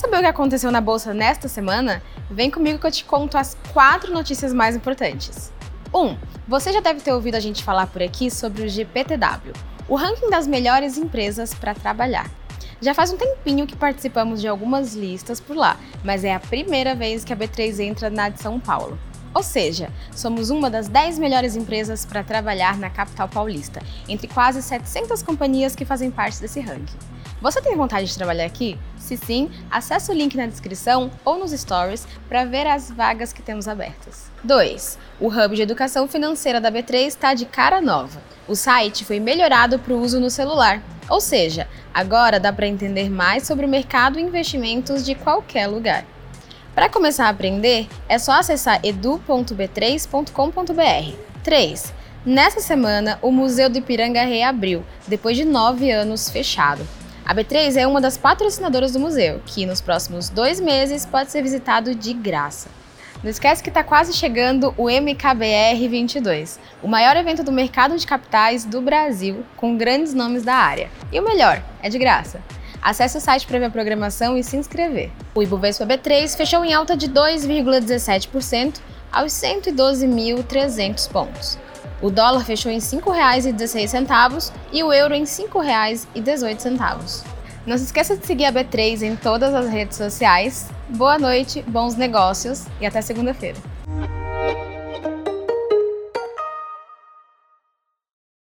saber o que aconteceu na bolsa nesta semana? Vem comigo que eu te conto as quatro notícias mais importantes. 1. Um, você já deve ter ouvido a gente falar por aqui sobre o GPTW, o ranking das melhores empresas para trabalhar. Já faz um tempinho que participamos de algumas listas por lá, mas é a primeira vez que a B3 entra na de São Paulo. Ou seja, somos uma das 10 melhores empresas para trabalhar na capital paulista, entre quase 700 companhias que fazem parte desse ranking. Você tem vontade de trabalhar aqui? Se sim, acesse o link na descrição ou nos stories para ver as vagas que temos abertas. 2. O Hub de Educação Financeira da B3 está de cara nova. O site foi melhorado para o uso no celular, ou seja, agora dá para entender mais sobre o mercado e investimentos de qualquer lugar. Para começar a aprender, é só acessar edu.b3.com.br. 3. Nessa semana, o Museu do Ipiranga reabriu, depois de nove anos fechado. A B3 é uma das patrocinadoras do museu, que nos próximos dois meses pode ser visitado de graça. Não esquece que está quase chegando o MKBR 22, o maior evento do mercado de capitais do Brasil, com grandes nomes da área. E o melhor, é de graça. Acesse o site para ver a programação e se inscrever. O Ibovespa B3 fechou em alta de 2,17% aos 112.300 pontos. O dólar fechou em R$ 5,16 e o euro em R$ 5,18. Não se esqueça de seguir a B3 em todas as redes sociais. Boa noite, bons negócios e até segunda-feira.